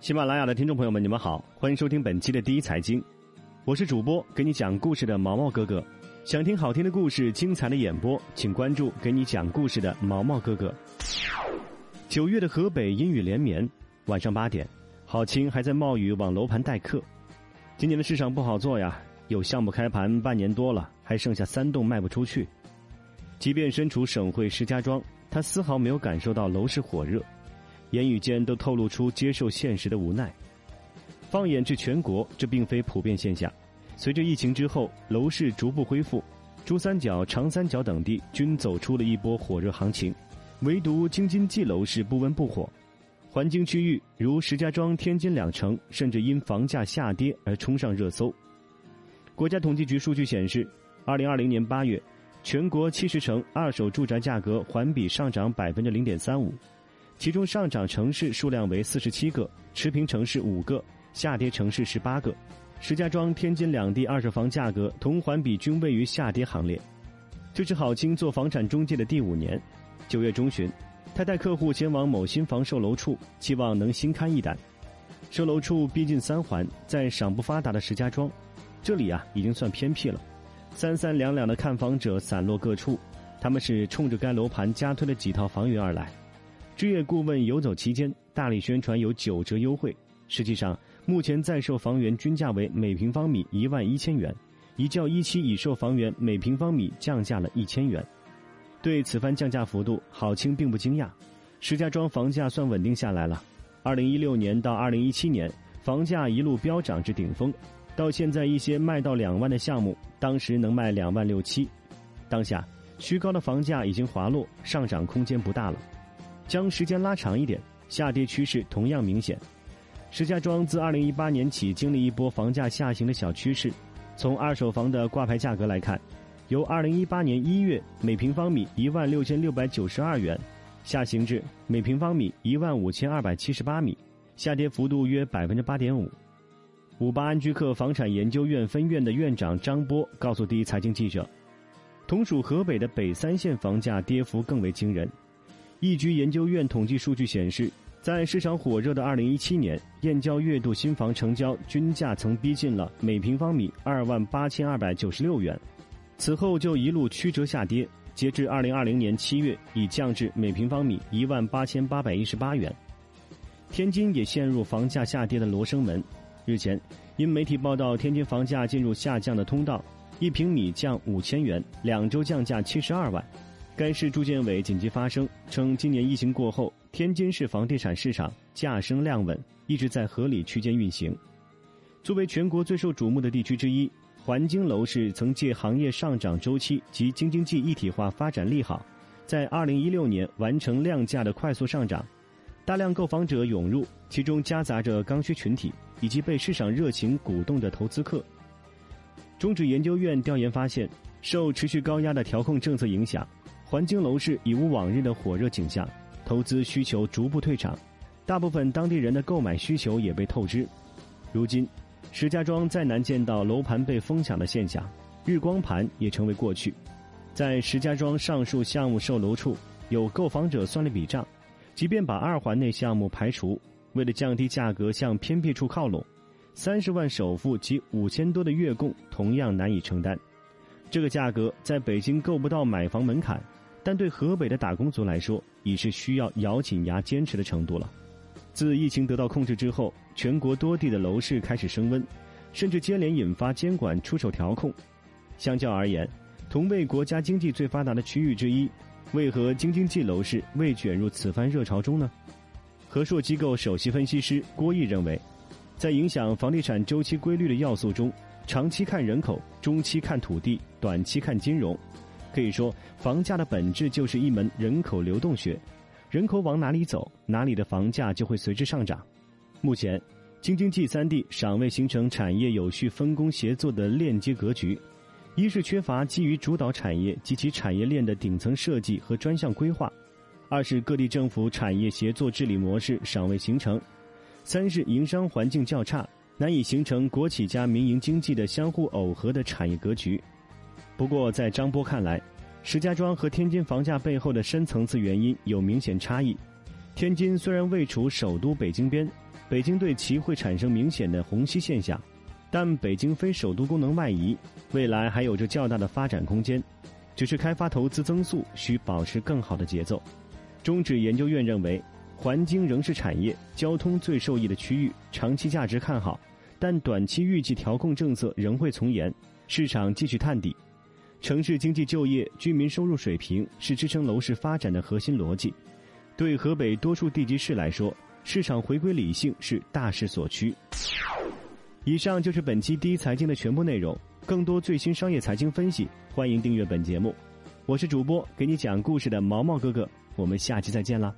喜马拉雅的听众朋友们，你们好，欢迎收听本期的第一财经，我是主播给你讲故事的毛毛哥哥。想听好听的故事、精彩的演播，请关注给你讲故事的毛毛哥哥。九月的河北阴雨连绵，晚上八点，郝青还在冒雨往楼盘待客。今年的市场不好做呀，有项目开盘半年多了，还剩下三栋卖不出去。即便身处省会石家庄，他丝毫没有感受到楼市火热。言语间都透露出接受现实的无奈。放眼至全国，这并非普遍现象。随着疫情之后楼市逐步恢复，珠三角、长三角等地均走出了一波火热行情，唯独京津冀楼市不温不火。环京区域如石家庄、天津两城，甚至因房价下跌而冲上热搜。国家统计局数据显示，二零二零年八月，全国七十城二手住宅价格环比上涨百分之零点三五。其中上涨城市数量为四十七个，持平城市五个，下跌城市十八个。石家庄、天津两地二手房价格同环比均位于下跌行列。这是郝青做房产中介的第五年。九月中旬，他带客户前往某新房售楼处，期望能新开一单。售楼处逼近三环，在尚不发达的石家庄，这里啊已经算偏僻了。三三两两的看房者散落各处，他们是冲着该楼盘加推的几套房源而来。置业顾问游走期间，大力宣传有九折优惠。实际上，目前在售房源均价为每平方米一万一千元，一较一期已售房源每平方米降价了一千元。对此番降价幅度，郝青并不惊讶。石家庄房价算稳定下来了。二零一六年到二零一七年，房价一路飙涨至顶峰，到现在一些卖到两万的项目，当时能卖两万六七。当下，虚高的房价已经滑落，上涨空间不大了。将时间拉长一点，下跌趋势同样明显。石家庄自二零一八年起经历一波房价下行的小趋势。从二手房的挂牌价格来看，由二零一八年一月每平方米一万六千六百九十二元，下行至每平方米一万五千二百七十八米，下跌幅度约百分之八点五。五八安居客房产研究院分院的院长张波告诉第一财经记者，同属河北的北三县房价跌幅更为惊人。易居研究院统计数据显示，在市场火热的2017年，燕郊月度新房成交均价曾逼近了每平方米2万8296元，此后就一路曲折下跌，截至2020年7月已降至每平方米1万8818元。天津也陷入房价下跌的罗生门，日前，因媒体报道天津房价进入下降的通道，一平米降五千元，两周降价72万。该市住建委紧急发声称，今年疫情过后，天津市房地产市场价升量稳，一直在合理区间运行。作为全国最受瞩目的地区之一，环京楼市曾借行业上涨周期及京津冀一体化发展利好，在2016年完成量价的快速上涨，大量购房者涌入，其中夹杂着刚需群体以及被市场热情鼓动的投资客。中指研究院调研发现，受持续高压的调控政策影响。环京楼市已无往日的火热景象，投资需求逐步退场，大部分当地人的购买需求也被透支。如今，石家庄再难见到楼盘被疯抢的现象，日光盘也成为过去。在石家庄上述项目售楼处，有购房者算了笔账，即便把二环内项目排除，为了降低价格向偏僻处靠拢，三十万首付及五千多的月供同样难以承担。这个价格在北京够不到买房门槛。但对河北的打工族来说，已是需要咬紧牙坚持的程度了。自疫情得到控制之后，全国多地的楼市开始升温，甚至接连引发监管出手调控。相较而言，同为国家经济最发达的区域之一，为何京津冀楼市未卷入此番热潮中呢？和硕机构首席分析师郭毅认为，在影响房地产周期规律的要素中，长期看人口，中期看土地，短期看金融。可以说，房价的本质就是一门人口流动学，人口往哪里走，哪里的房价就会随之上涨。目前，京津冀三地尚未形成产业有序分工协作的链接格局，一是缺乏基于主导产业及其产业链的顶层设计和专项规划，二是各地政府产业协作治理模式尚未形成，三是营商环境较差，难以形成国企加民营经济的相互耦合的产业格局。不过，在张波看来，石家庄和天津房价背后的深层次原因有明显差异。天津虽然位处首都北京边，北京对其会产生明显的虹吸现象，但北京非首都功能外移，未来还有着较大的发展空间，只是开发投资增速需保持更好的节奏。中指研究院认为，环京仍是产业交通最受益的区域，长期价值看好，但短期预计调控政策仍会从严，市场继续探底。城市经济就业、居民收入水平是支撑楼市发展的核心逻辑。对河北多数地级市来说，市场回归理性是大势所趋。以上就是本期第一财经的全部内容。更多最新商业财经分析，欢迎订阅本节目。我是主播给你讲故事的毛毛哥哥，我们下期再见啦。